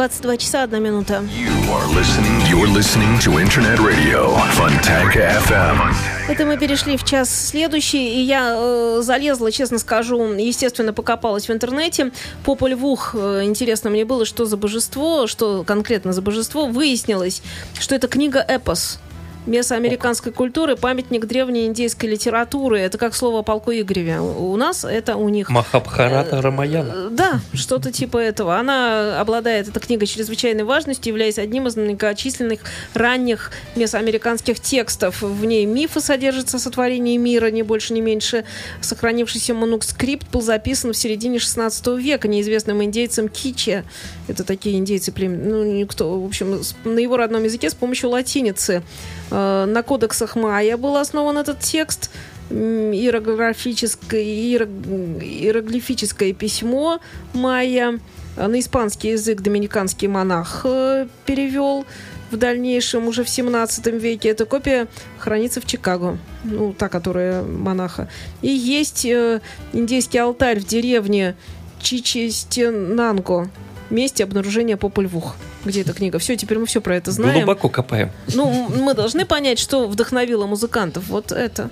22 часа 1 минута. Это мы перешли в час следующий, и я э, залезла, честно скажу, естественно, покопалась в интернете. По Львух э, интересно мне было, что за божество, что конкретно за божество. Выяснилось, что это книга «Эпос». Месоамериканской культуры, памятник древней индейской литературы. Это как слово о полку Игореве. У нас это у них. Махабхарата Рамаяна. Э, Да, что-то типа этого. Она обладает, эта книга, чрезвычайной важностью, являясь одним из многочисленных ранних месоамериканских текстов. В ней мифы содержатся о сотворении мира, не больше, не меньше. Сохранившийся манускрипт был записан в середине 16 века неизвестным индейцем Киче. Это такие индейцы племен, ну, никто, в общем, на его родном языке с помощью латиницы. Э, На кодексах Майя был основан этот текст. Иерографическое, иеро- иероглифическое письмо Майя. Э, На испанский язык доминиканский монах э, перевел в дальнейшем, уже в 17 веке. Эта копия хранится в Чикаго. Ну, та, которая монаха. И есть индейский алтарь в деревне Чичестенанго. Месте обнаружения Попольвух. Где эта книга? Все, теперь мы все про это знаем. Глубоко копаем. Ну, мы должны понять, что вдохновило музыкантов. Вот это.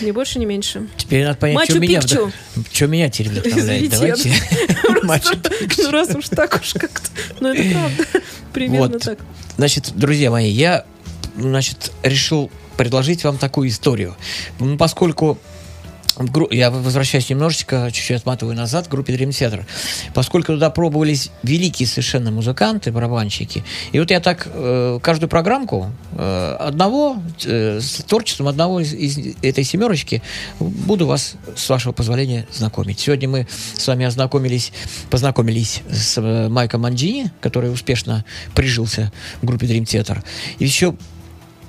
Ни больше, ни меньше. Теперь надо понять, что меня, вдох- что меня теперь вдохновляет. Давайте. Мачу Ну, раз уж так уж как-то. Ну, это правда. Примерно Вот. так. Значит, друзья мои, я, значит, решил предложить вам такую историю. Ну, Поскольку я возвращаюсь немножечко, чуть-чуть отматываю назад, к группе Dream Theater. Поскольку туда пробовались великие совершенно музыканты, барабанщики. И вот я так э, каждую программку э, одного, э, с творчеством одного из, из этой семерочки буду вас, с вашего позволения, знакомить. Сегодня мы с вами ознакомились, познакомились с э, Майком Манджини, который успешно прижился в группе Dream Theater. И еще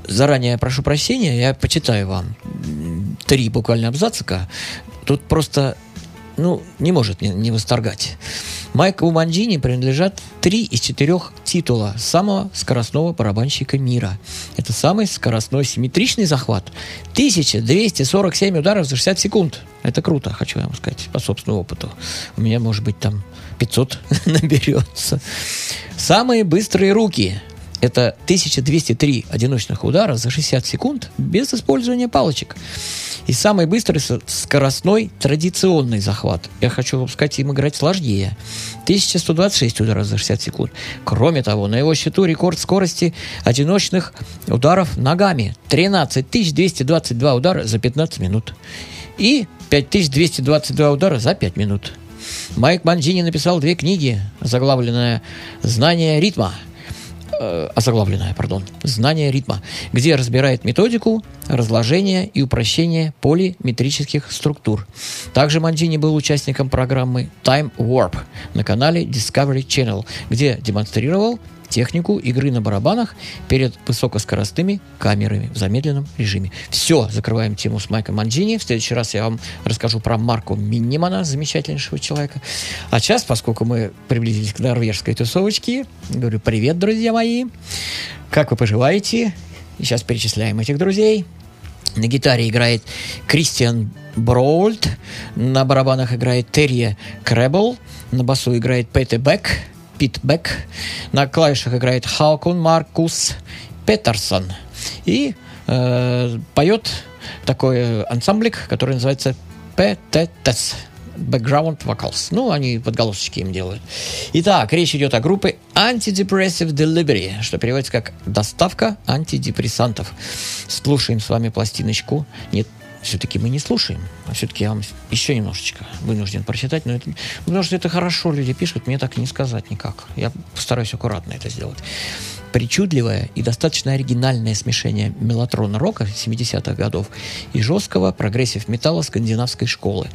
заранее прошу прощения, я почитаю вам три буквально абзацика. Тут просто, ну, не может не, не восторгать. Майку Манджини принадлежат три из четырех титула самого скоростного барабанщика мира. Это самый скоростной симметричный захват. 1247 ударов за 60 секунд. Это круто, хочу вам сказать, по собственному опыту. У меня, может быть, там 500 наберется. Самые быстрые руки. Это 1203 одиночных удара за 60 секунд без использования палочек. И самый быстрый скоростной традиционный захват. Я хочу вам сказать, им играть сложнее. 1126 ударов за 60 секунд. Кроме того, на его счету рекорд скорости одиночных ударов ногами. 13 222 удара за 15 минут. И 5222 удара за 5 минут. Майк Манджини написал две книги, заглавленная «Знание ритма», э, озаглавленная, пардон, «Знание ритма», где разбирает методику разложения и упрощения полиметрических структур. Также Манджини был участником программы Time Warp на канале Discovery Channel, где демонстрировал технику игры на барабанах перед высокоскоростными камерами в замедленном режиме. Все, закрываем тему с Майком Манджини. В следующий раз я вам расскажу про Марку Миннимана, замечательнейшего человека. А сейчас, поскольку мы приблизились к норвежской тусовочке, говорю привет, друзья мои. Как вы поживаете? И сейчас перечисляем этих друзей. На гитаре играет Кристиан Броульд, на барабанах играет Терри Кребл, на басу играет Петте Бек, Пит Бек, на клавишах играет Хаукун Маркус Петерсон и э, поет такой ансамблик, который называется ПТТС. Background Vocals. Ну, они подголосочки им делают. Итак, речь идет о группе Antidepressive Delivery, что переводится как «доставка антидепрессантов». Слушаем с вами пластиночку. Нет, все-таки мы не слушаем, а все-таки я вам еще немножечко вынужден прочитать, но это, потому что это хорошо люди пишут, мне так не сказать никак. Я постараюсь аккуратно это сделать. Причудливое и достаточно оригинальное смешение меллотрон-рока 70-х годов и жесткого прогрессив металла скандинавской школы.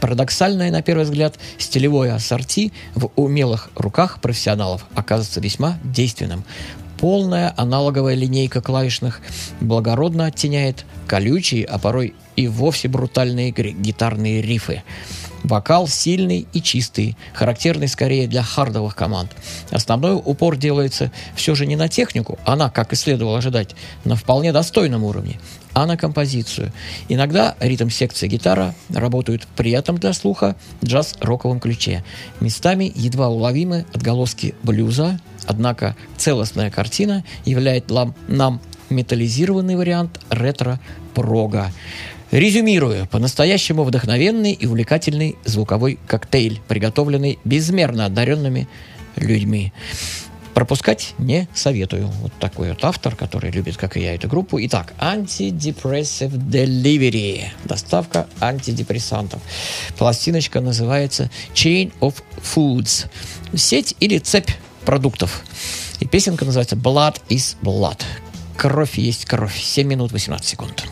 Парадоксальное, на первый взгляд, стилевое ассорти в умелых руках профессионалов оказывается весьма действенным. Полная аналоговая линейка клавишных благородно оттеняет колючие, а порой и вовсе брутальные гитарные рифы. Вокал сильный и чистый, характерный скорее для хардовых команд. Основной упор делается все же не на технику, она, как и следовало ожидать, на вполне достойном уровне, а на композицию. Иногда ритм-секция гитара работают при этом для слуха джаз-роковом ключе. Местами едва уловимы отголоски блюза, однако целостная картина являет нам металлизированный вариант ретро-прога. Резюмирую, по-настоящему вдохновенный и увлекательный звуковой коктейль, приготовленный безмерно одаренными людьми. Пропускать не советую. Вот такой вот автор, который любит, как и я, эту группу. Итак, Antidepressive Delivery. Доставка антидепрессантов. Пластиночка называется Chain of Foods. Сеть или цепь продуктов. И песенка называется Blood is Blood. Кровь есть кровь. 7 минут 18 секунд.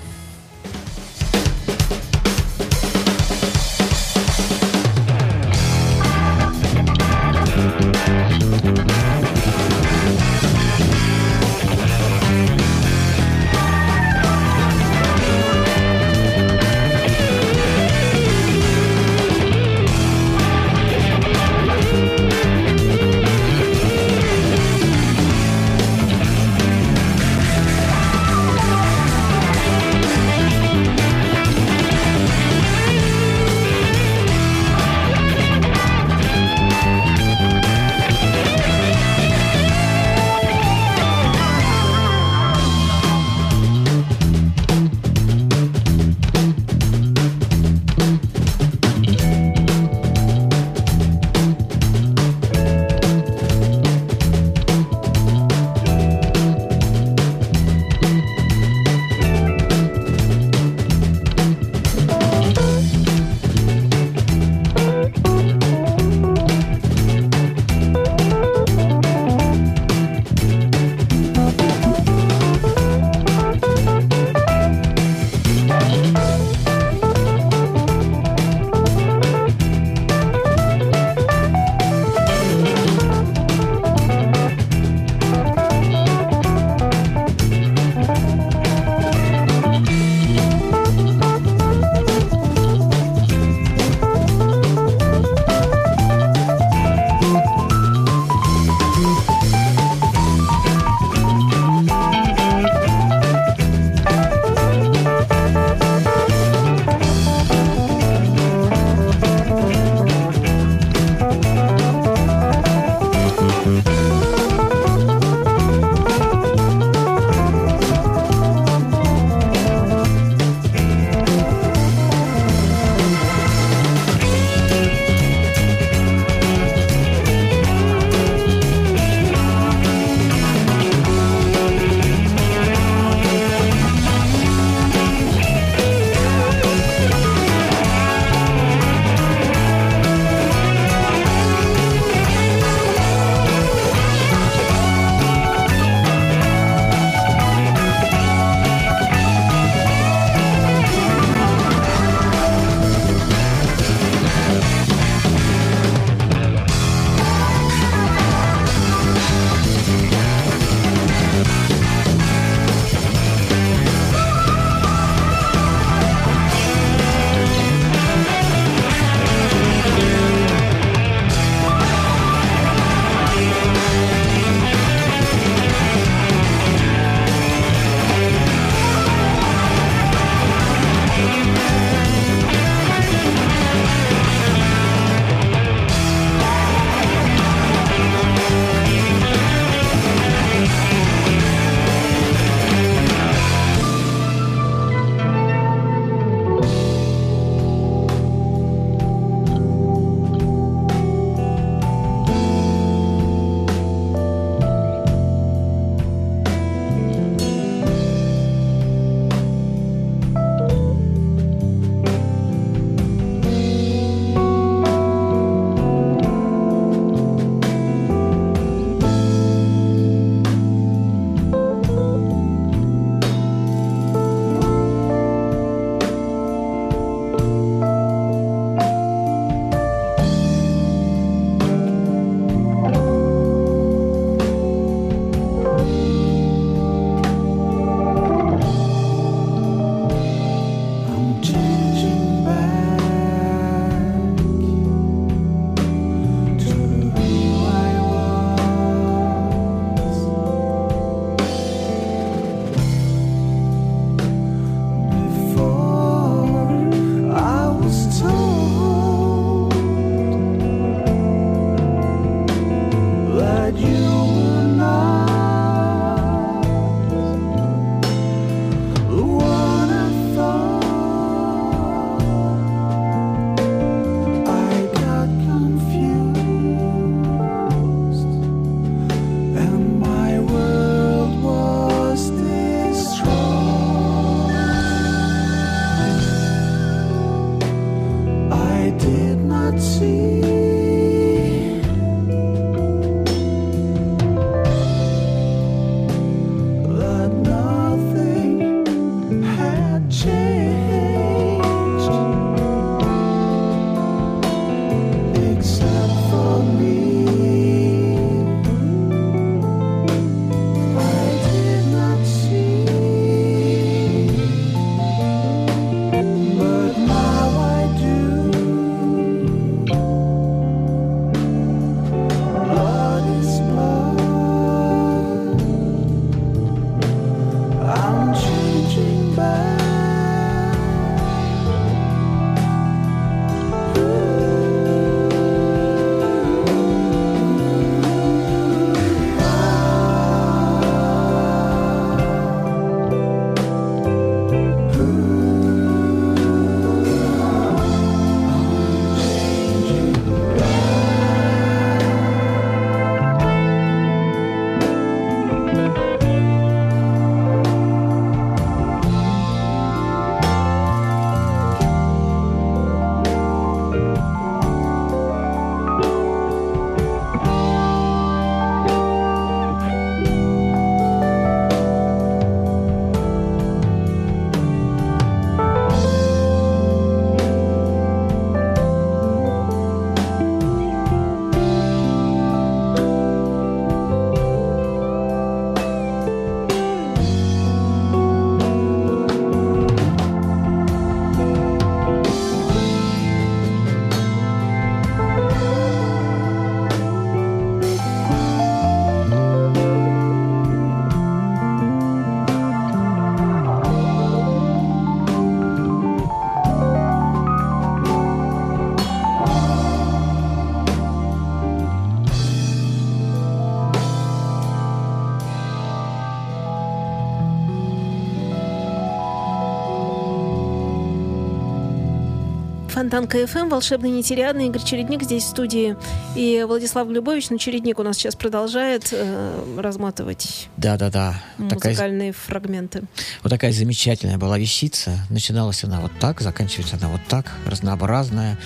Фонтан КФМ, волшебный нетериадный, Игорь Чередник здесь в студии. И Владислав Глюбович, ну, Чередник у нас сейчас продолжает э, разматывать Да-да-да. Такая, музыкальные фрагменты. вот такая замечательная была вещица. Начиналась она вот так, заканчивается она вот так, разнообразная.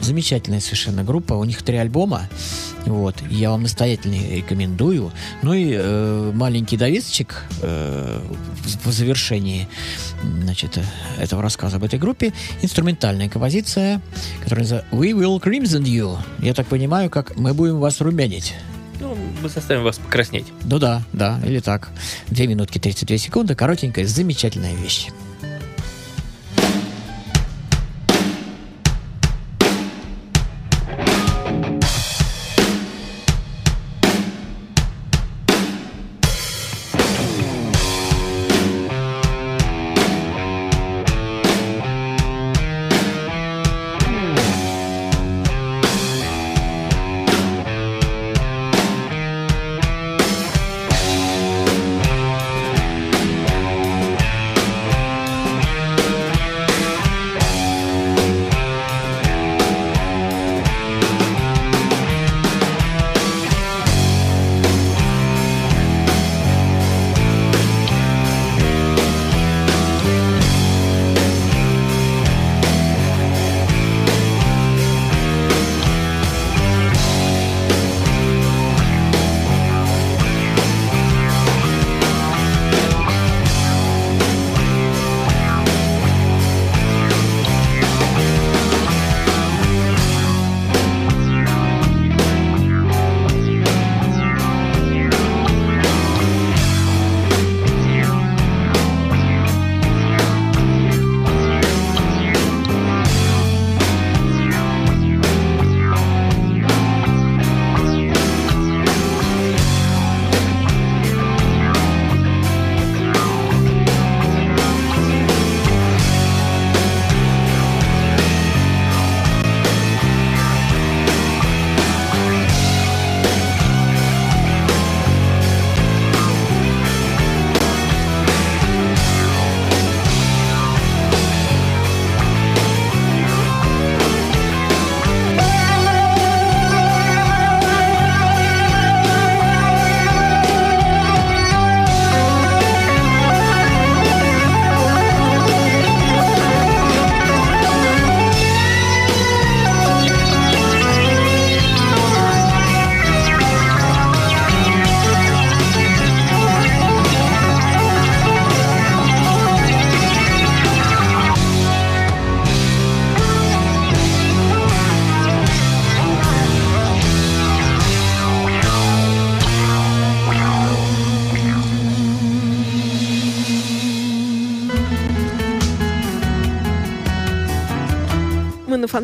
Замечательная совершенно группа. У них три альбома. Вот. Я вам настоятельно рекомендую. Ну и э, маленький довесочек э, в- завершении значит, этого рассказа об этой группе. Инструментальная композиция, которая называется We Will Crimson You. Я так понимаю, как мы будем вас румянить. Ну, мы заставим вас покраснеть. Ну да, да, или так. Две минутки 32 секунды, коротенькая, замечательная вещь.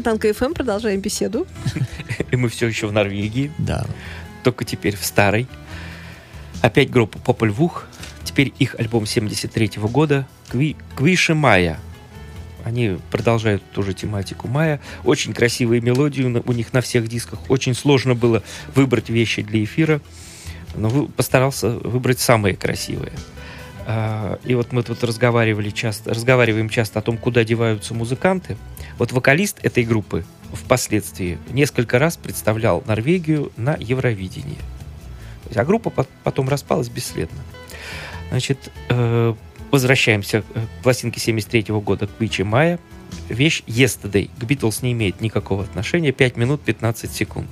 Фонтанка ФМ продолжаем беседу. И мы все еще в Норвегии, Да. только теперь в старой. Опять группа Попель Вух. Теперь их альбом 73 года «Кви- «Квиши Майя». Они продолжают ту же тематику Майя. Очень красивые мелодии у них на всех дисках. Очень сложно было выбрать вещи для эфира. Но вы- постарался выбрать самые красивые. А, И вот мы тут разговаривали часто, разговариваем часто о том, куда деваются музыканты. Вот вокалист этой группы впоследствии несколько раз представлял Норвегию на Евровидении. А группа пот- потом распалась бесследно. Значит, э, возвращаемся к пластинке 73 года к Вичи Майя. Вещь Yesterday. К Битлз не имеет никакого отношения. 5 минут 15 секунд.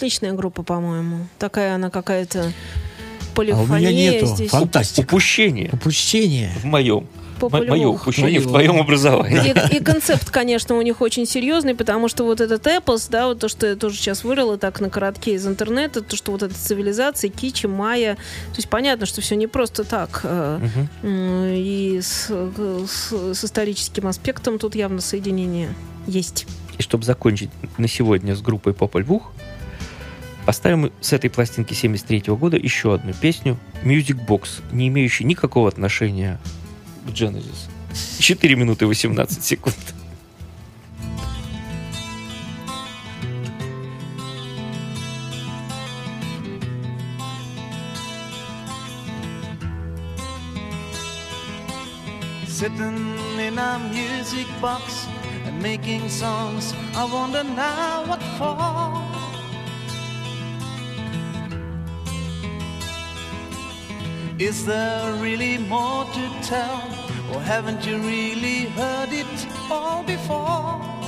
Отличная группа, по-моему. Такая она какая-то А у полифония меня нету. здесь. Фантастика. Упущение Упущение. в моем. Мое упущение в твоем образовании. И, и концепт, конечно, у них очень серьезный, потому что вот этот эпос, да, вот то, что я тоже сейчас вырыла так на коротке из интернета, то, что вот эта цивилизация, кичи, майя, то есть понятно, что все не просто так. э, м, И с, с- с историческим аспектом тут явно соединение есть. И чтобы закончить на сегодня с группой Попель Вух, поставим с этой пластинки 73 года еще одну песню Music Box, не имеющую никакого отношения к Genesis. 4 минуты 18 секунд. Sitting in a music box and making songs. I wonder now what for. Is there really more to tell? Or haven't you really heard it all before?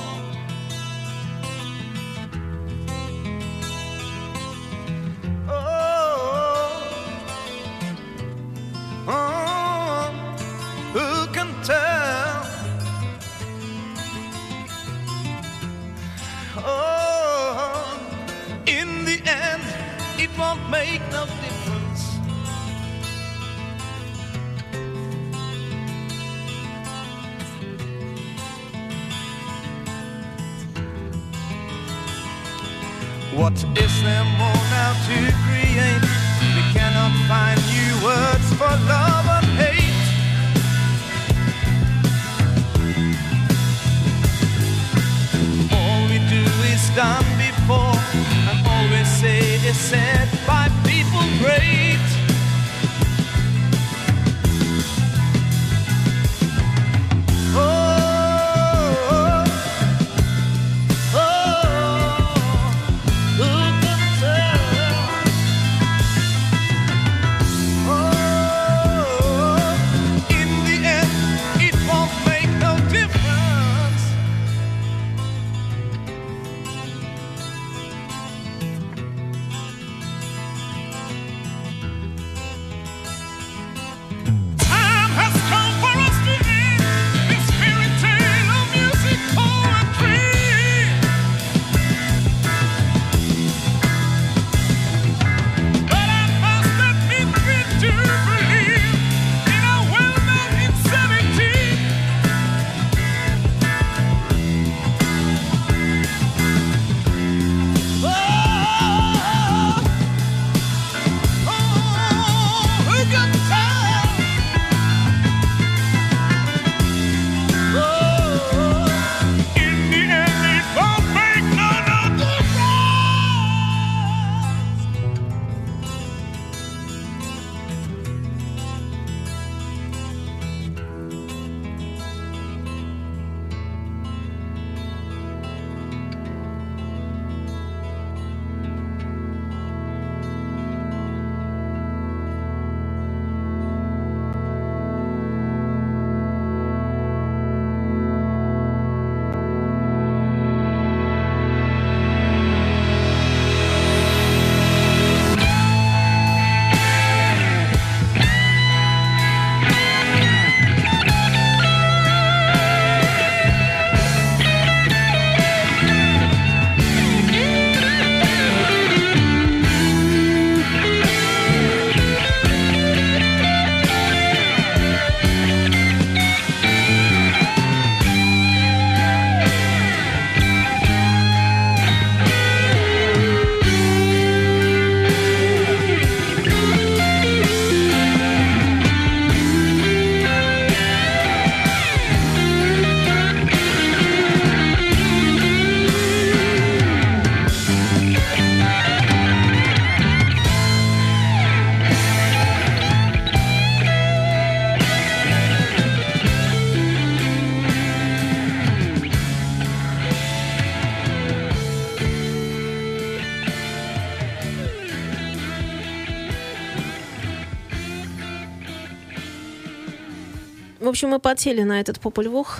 Общем, мы подсели на этот попульвух.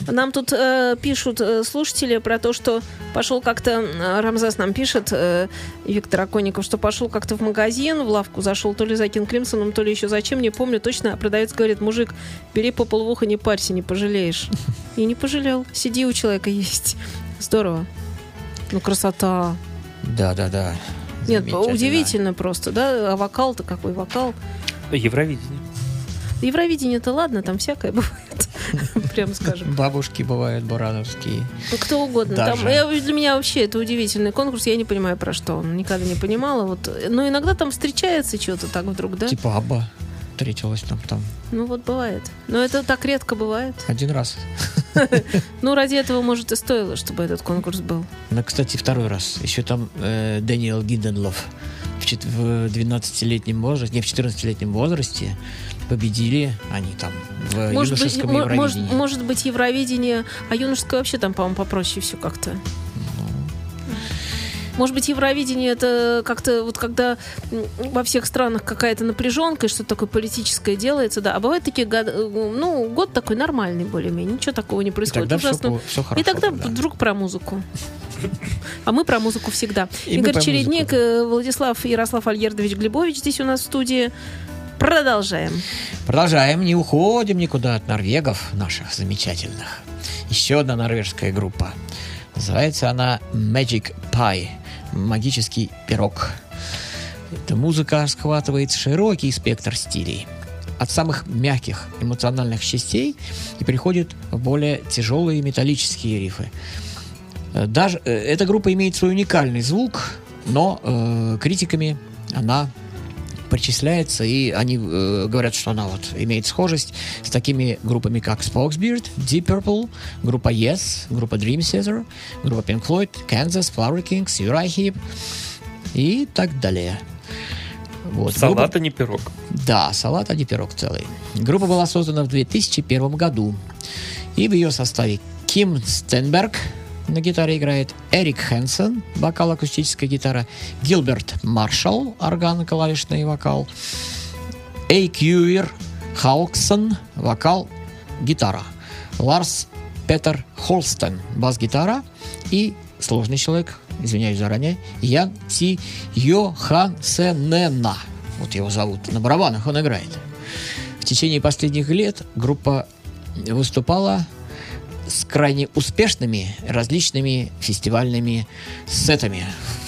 Нам тут э, пишут э, слушатели про то, что пошел как-то, э, Рамзас нам пишет, э, Виктор Аконников, что пошел как-то в магазин, в лавку зашел, то ли за Кин Кримсоном, то ли еще зачем, не помню точно. А продавец говорит, мужик, бери по полвуха, не парься, не пожалеешь. И не пожалел. Сиди, у человека есть. Здорово. Ну, красота. Да, да, да. Нет, удивительно просто, да? А вокал-то какой вокал? Евровидение. Евровидение-то ладно, там всякое бывает, прям скажем. Бабушки бывают бурановские. Ну, кто угодно. Там, я- для меня вообще это удивительный конкурс. Я не понимаю, про что он. Никогда не понимала. Вот. Но иногда там встречается что-то так вдруг, да? Типа Абба встретилась там, там Ну вот бывает. Но это так редко бывает. один раз. Ну, ради этого, может, и стоило, чтобы этот конкурс был. Ну, кстати, второй раз. Еще там э, Дэниел Гиденлов в 12-летнем возрасте, не в 14-летнем возрасте победили они там в Может быть, юношеском может, Евровидении. может быть, Евровидение, а юношеское вообще там, по-моему, попроще все как-то. Может быть, Евровидение это как-то вот когда во всех странах какая-то напряженка, и что-то такое политическое делается, да. А бывают такие года, э, ну, год такой нормальный более-менее, ничего такого не И происходит. тогда все, Ужасно. хорошо. И тогда да. вдруг про музыку. А мы про музыку всегда. И Игорь Чередник, музыку. э, Владислав Ярослав Альердович Глебович здесь у нас в студии. Продолжаем. Продолжаем, не уходим никуда от норвегов наших замечательных. Еще одна норвежская группа. Называется она Magic Pie. Магический пирог. Эта музыка схватывает широкий спектр стилей. От самых мягких эмоциональных частей и переходит в более тяжелые металлические рифы. Э, Даже э, эта группа имеет свой уникальный звук, но э, критиками она причисляется, и они э, говорят, что она вот имеет схожесть с такими группами, как Spokesbeard, Deep Purple, группа Yes, группа Dream Theater, группа Pink Floyd, Kansas, Flower Kings, Uriah Heep и так далее. Вот. Группа- Салат, а не пирог. да, салат, а не пирог целый. Группа была создана в 2001 году. И в ее составе Ким Стенберг на гитаре играет, Эрик Хэнсон, вокал, акустическая гитара, Гилберт Маршалл, орган, клавишный вокал, Эйкьюир Хауксон, вокал, гитара, Ларс Петер Холстен, бас-гитара и сложный человек, извиняюсь заранее, Ян Ти Йохансенена. Вот его зовут. На барабанах он играет. В течение последних лет группа выступала с крайне успешными различными фестивальными сетами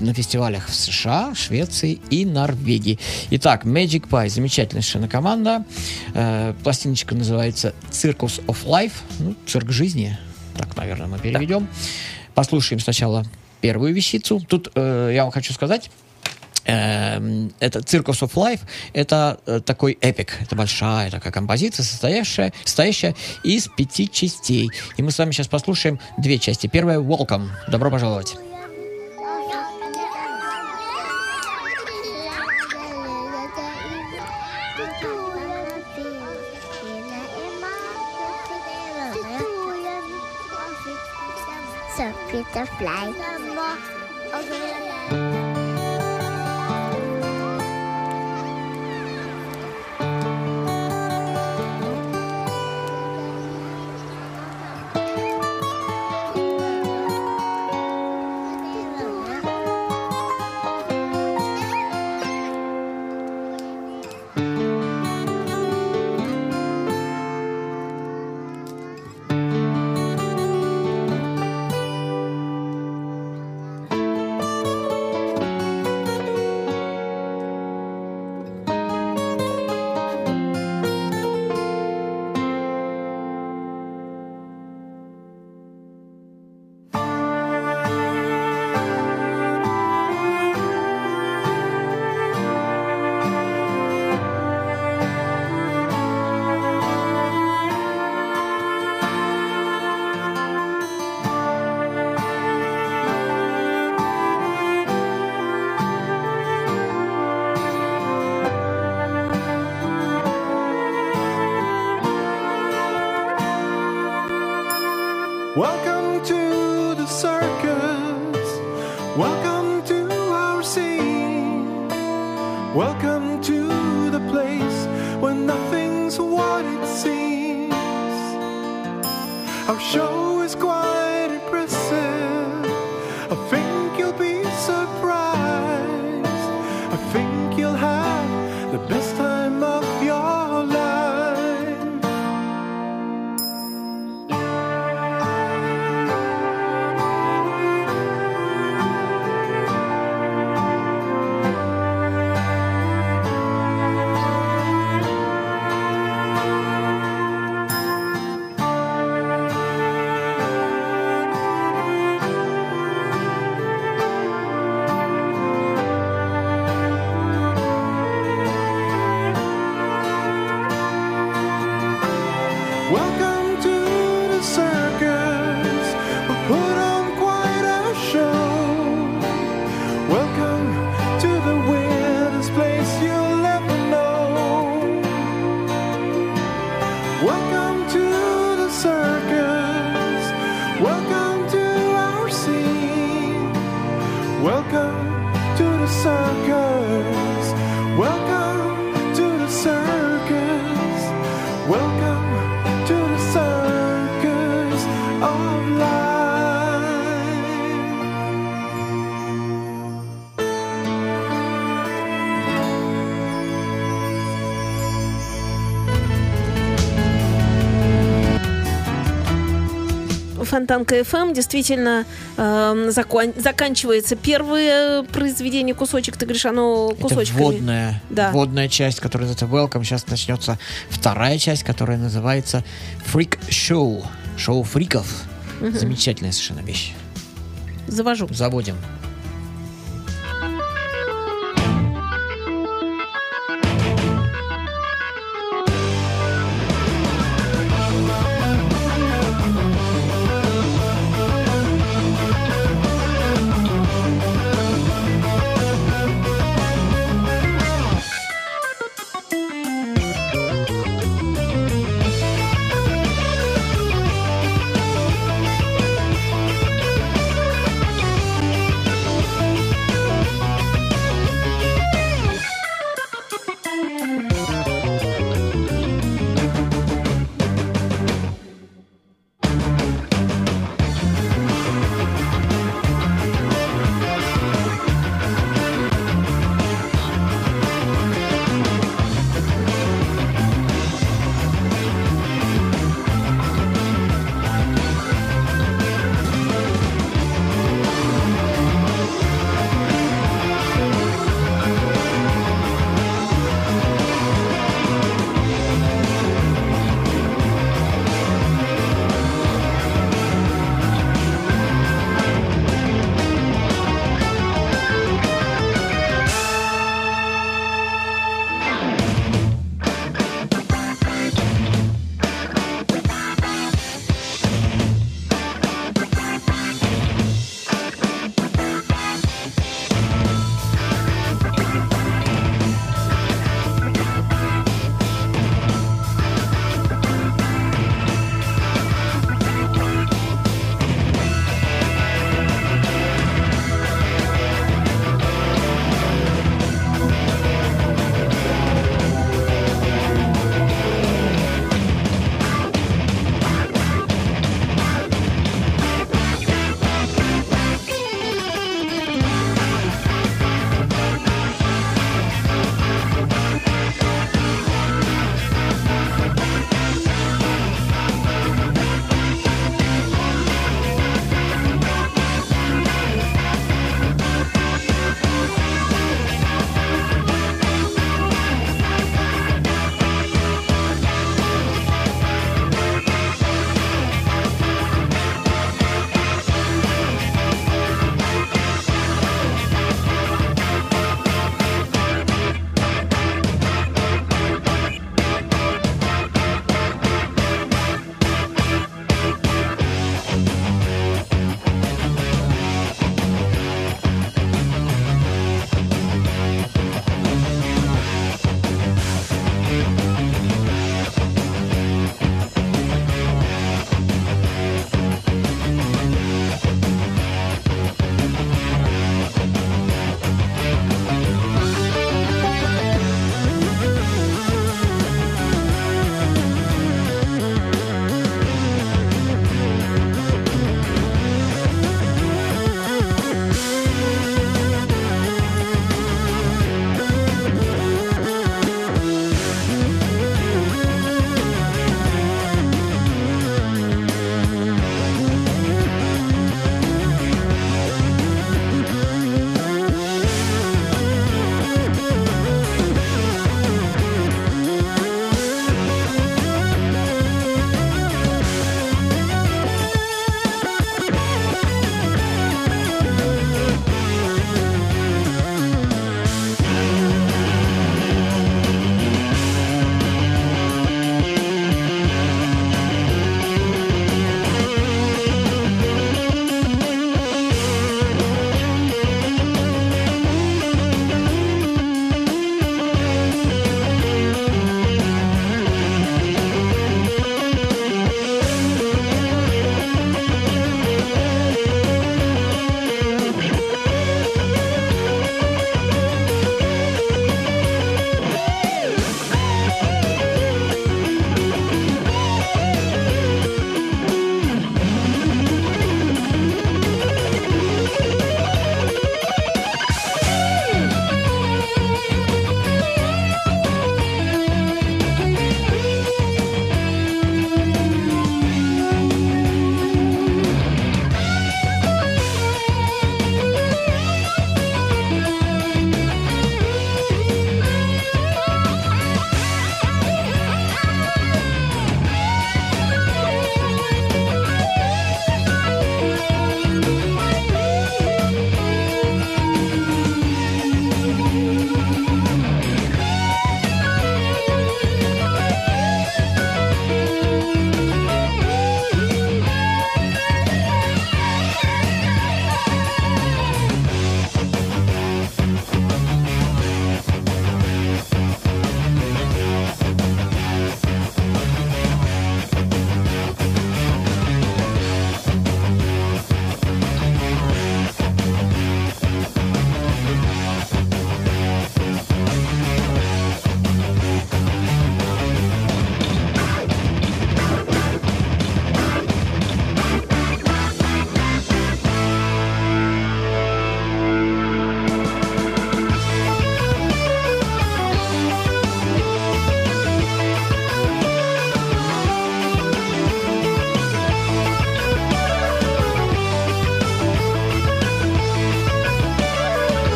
на фестивалях в США, Швеции и Норвегии. Итак, Magic Pie, замечательная совершенно команда. Э, пластиночка называется Circus of Life, ну, цирк жизни, так, наверное, мы переведем. Послушаем сначала первую вещицу. Тут э, я вам хочу сказать, это Circus of Life, это э, такой эпик, это большая такая композиция, состоящая, состоящая из пяти частей. И мы с вами сейчас послушаем две части. Первая Welcome. Добро пожаловать. Så Peter Fly. Фонтанка FM действительно эм, закон- заканчивается первое произведение кусочек. Ты говоришь, оно Это кусочками. вводная, Да. вводная часть, которая называется Welcome. Сейчас начнется вторая часть, которая называется Freak Show. Шоу фриков. Замечательная совершенно вещь. Завожу. Заводим.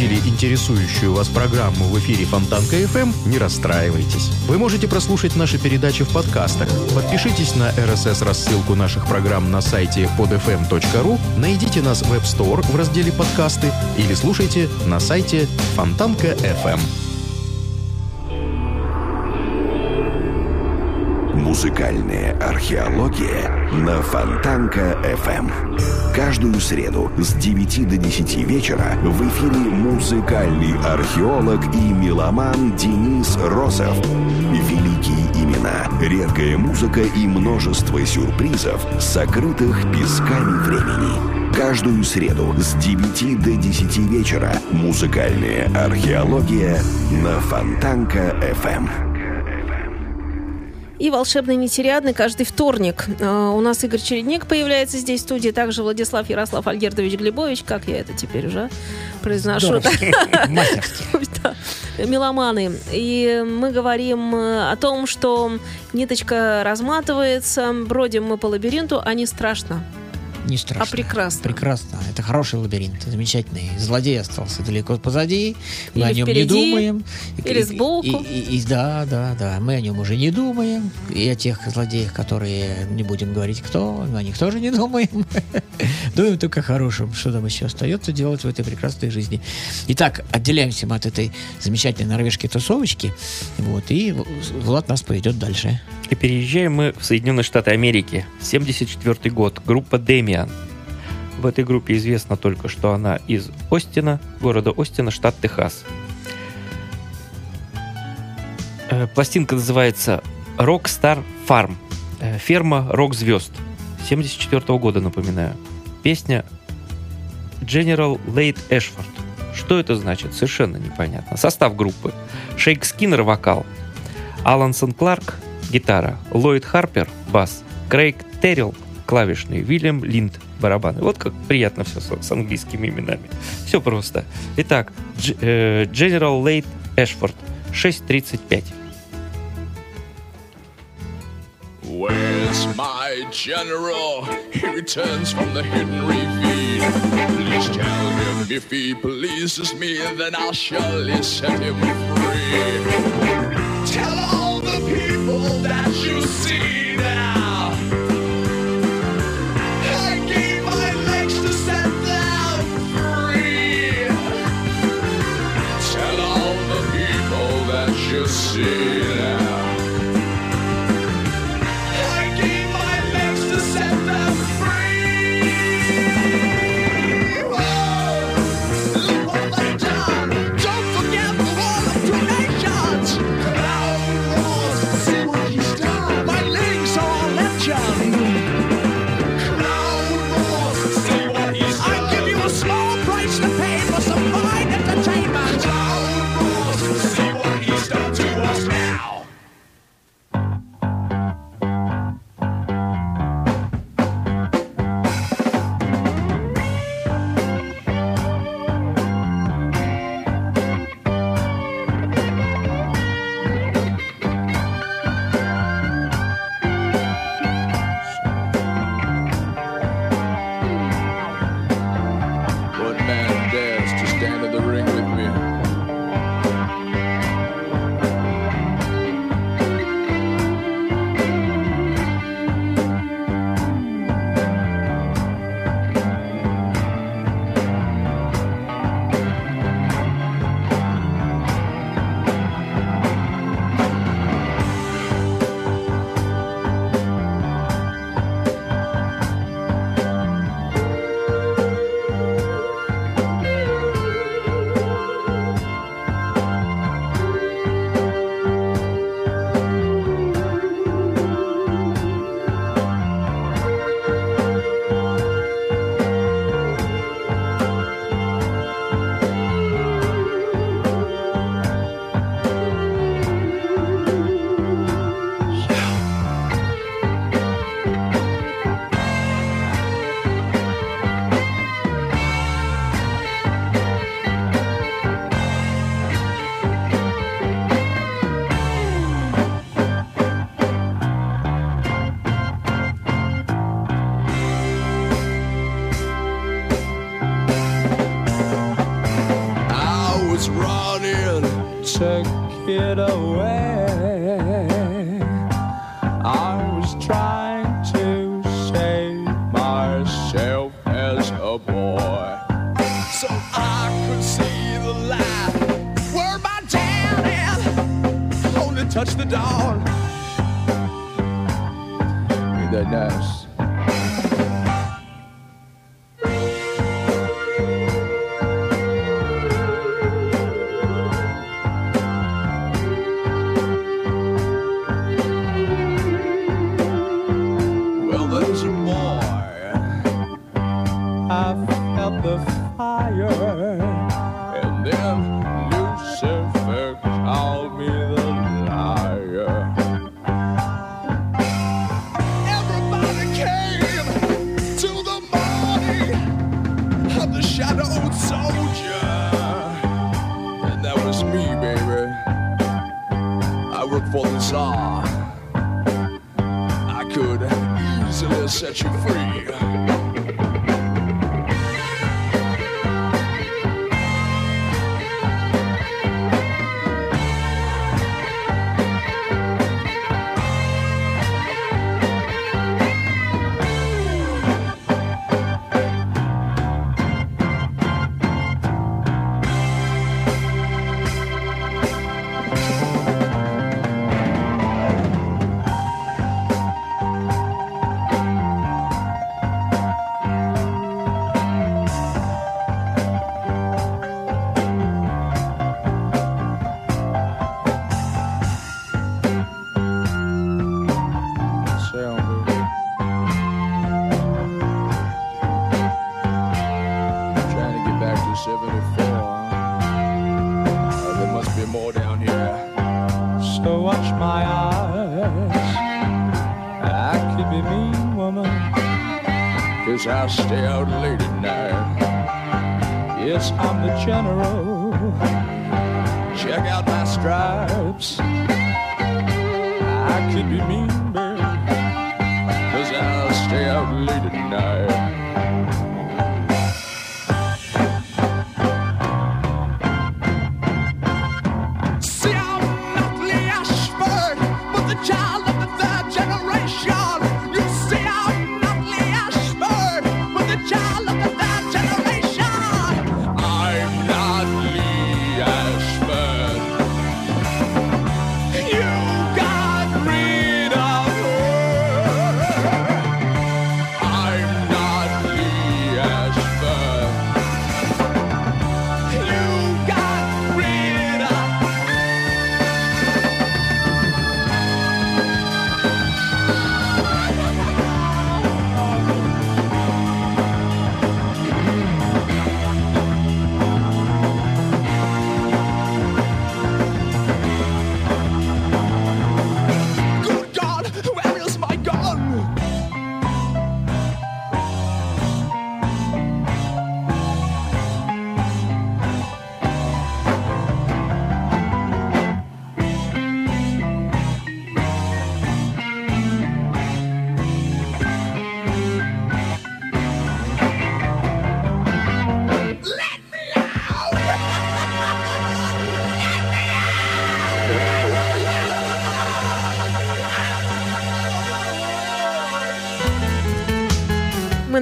Пропустили интересующую вас программу в эфире Фонтанка FM, не расстраивайтесь. Вы можете прослушать наши передачи в подкастах. Подпишитесь на RSS-рассылку наших программ на сайте podfm.ru, найдите нас в App Store в разделе «Подкасты» или слушайте на сайте Фонтанка FM. Музыкальная археология на Фонтанка FM. Каждую среду с 9 до 10 вечера в эфире музыкальный археолог и меломан Денис Росов. Великие имена, редкая музыка и множество сюрпризов, сокрытых песками времени. Каждую среду с 9 до 10 вечера музыкальная археология на Фонтанка FM. И волшебный нетериадный каждый вторник. А, У нас Игорь Чередник появляется здесь в студии, также Владислав Ярослав Альгердович Глебович, как я это теперь уже произношу. Меломаны. И мы говорим э, о том, что ниточка разматывается, бродим мы по лабиринту, а не страшно. Не страшно. А прекрасно. Прекрасно. Это хороший лабиринт, замечательный. Злодей остался далеко позади. Мы Или о нем впереди, не думаем. или сбоку. и- и- и- да, да, да. Мы о нем уже не думаем. И о тех злодеях, которые не будем говорить кто, о них тоже не думаем. Думаем только о хорошем, что нам еще остается делать в этой прекрасной жизни. Итак, отделяемся мы от этой замечательной норвежской тусовочки. Вот, и Влад нас поведет дальше. И переезжаем мы в Соединенные Штаты Америки. 74 год. Группа Демиан. В этой группе известно только, что она из Остина, города Остина, штат Техас. Э, Пластинка называется Rockstar Farm. Э, Ферма рок-звезд. 74 года, напоминаю. Песня General Late Эшфорд. Что это значит? Совершенно непонятно. Состав группы. Шейк Скиннер вокал. Алансон Кларк гитара, Ллойд Харпер бас, Крейг Террилл клавишный, Вильям Линд барабаны. Вот как приятно все с, с английскими именами. Все просто. Итак, Дж- э, General Late Эшфорд 6.35. Where's my general? He returns from the hidden ravine. Please tell him if he pleases me, then I'll surely set him free. Tell all the people that you see see away. I was trying to save myself as a boy. So I could see the light where my daddy only touched the dawn. Ain't that nice? So watch my eyes. I could be mean, woman. Cause I stay out late at night. Yes, I'm the general. Check out my stripes. I could be mean,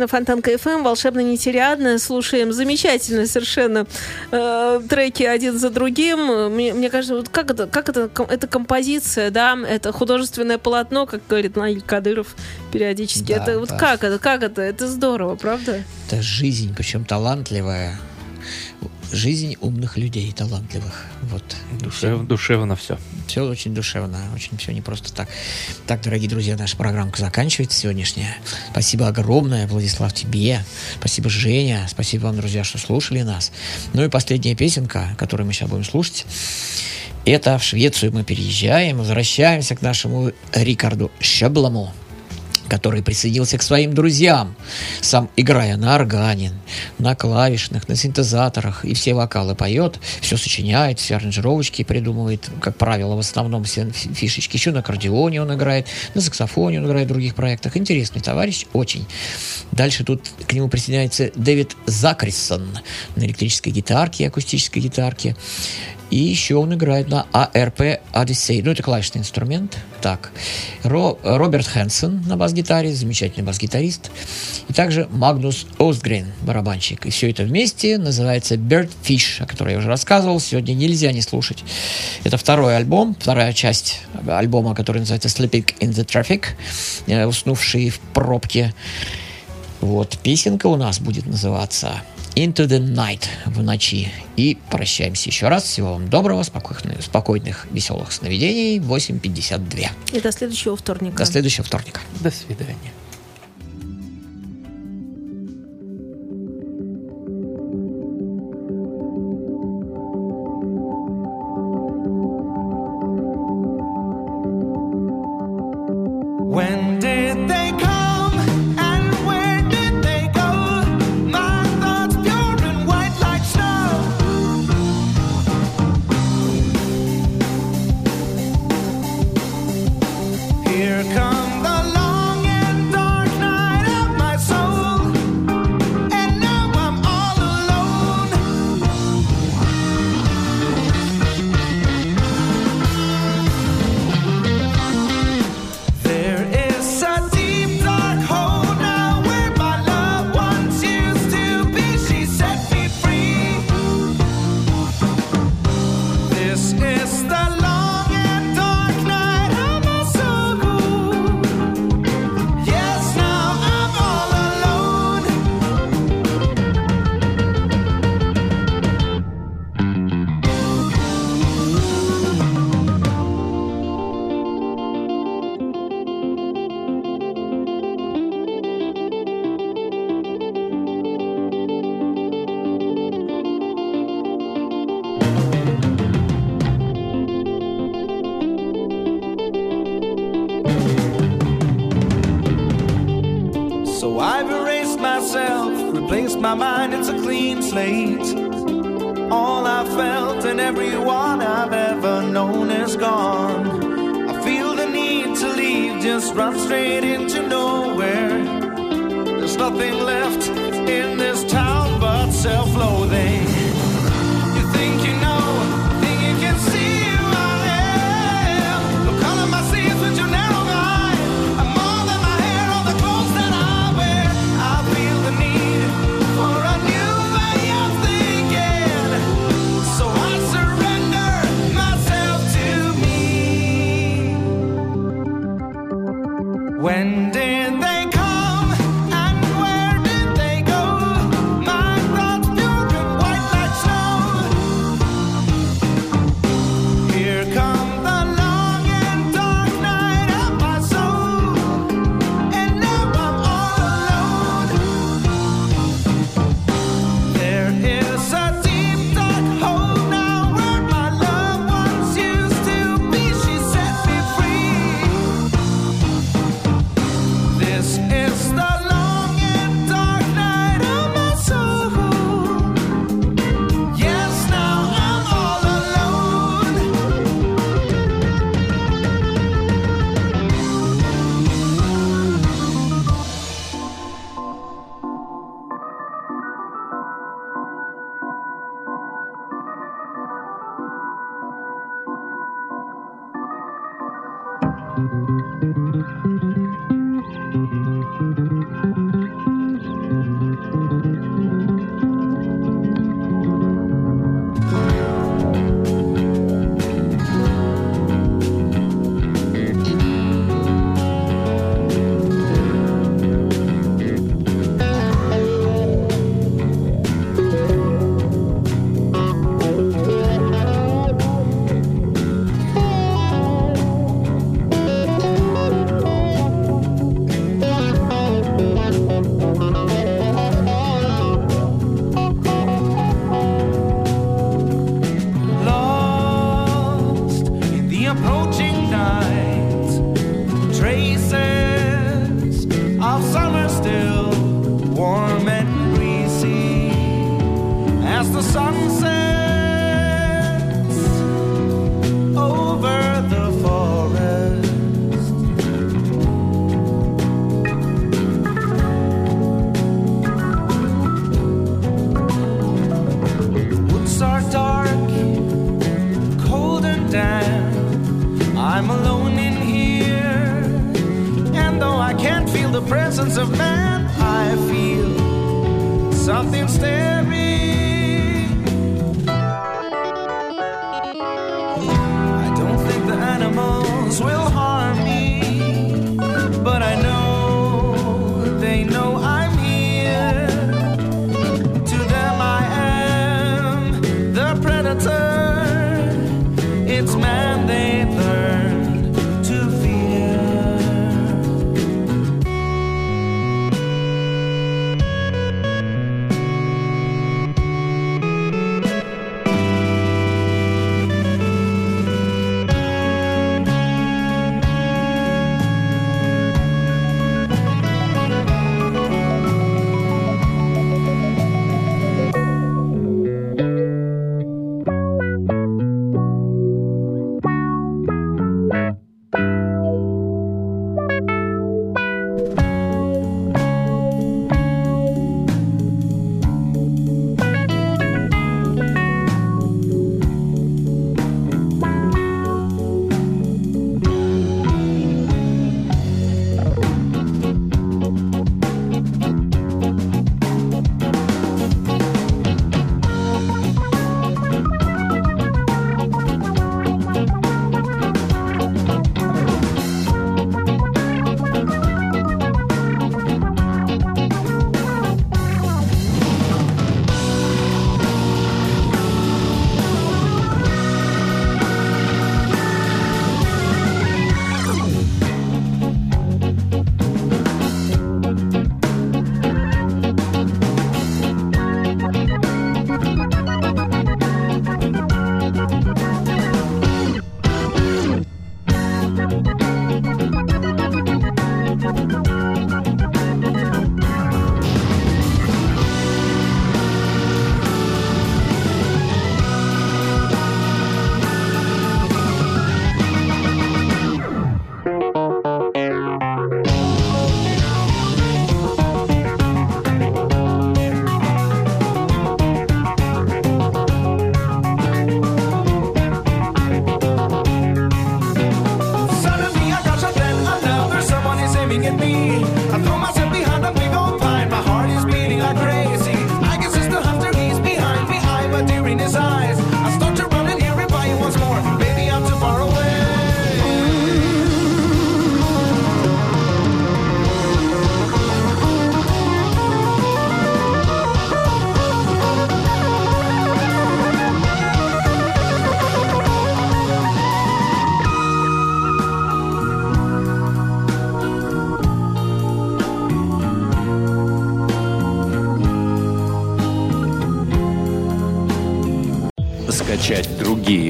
Фонтанка ФМ, волшебно нетериадно, слушаем замечательные совершенно э, треки один за другим. Мне, мне кажется, вот как это, как это, это композиция, да, это художественное полотно, как говорит Наиль Кадыров периодически. Да, это вот да. как это, как это, это здорово, правда? Это жизнь, причем талантливая. Жизнь умных людей, талантливых. Вот. Душев- душевно все. Все очень душевно, очень все не просто так. Так, дорогие друзья, наша программка заканчивается сегодняшняя. Спасибо огромное, Владислав, тебе. Спасибо, Женя. Спасибо вам, друзья, что слушали нас. Ну и последняя песенка, которую мы сейчас будем слушать. Это в Швецию мы переезжаем, возвращаемся к нашему Рикарду Щеблому, который присоединился к своим друзьям, сам играя на органе, на клавишных, на синтезаторах, и все вокалы поет, все сочиняет, все аранжировочки придумывает, как правило, в основном все фи- фишечки. Еще на аккордеоне он играет, на саксофоне он играет в других проектах. Интересный товарищ, очень. Дальше тут к нему присоединяется Дэвид Закрисон на электрической гитарке, акустической гитарке. И еще он играет на а ARP Odyssey. Ну, это клавишный инструмент. Так. Ро, Роберт Хэнсон на бас-гитаре, замечательный бас-гитарист. И также Магнус Остгрен, барабанщик. И все это вместе называется Birdfish, о которой я уже рассказывал. Сегодня нельзя не слушать. Это второй альбом, вторая часть альбома, который называется Sleeping in the Traffic, э, уснувший в пробке. Вот, песенка у нас будет называться Into the Night в ночи. И прощаемся еще раз. Всего вам доброго, спокойных, спокойных веселых сновидений. 8.52. И до следующего вторника. До следующего вторника. До свидания. When did they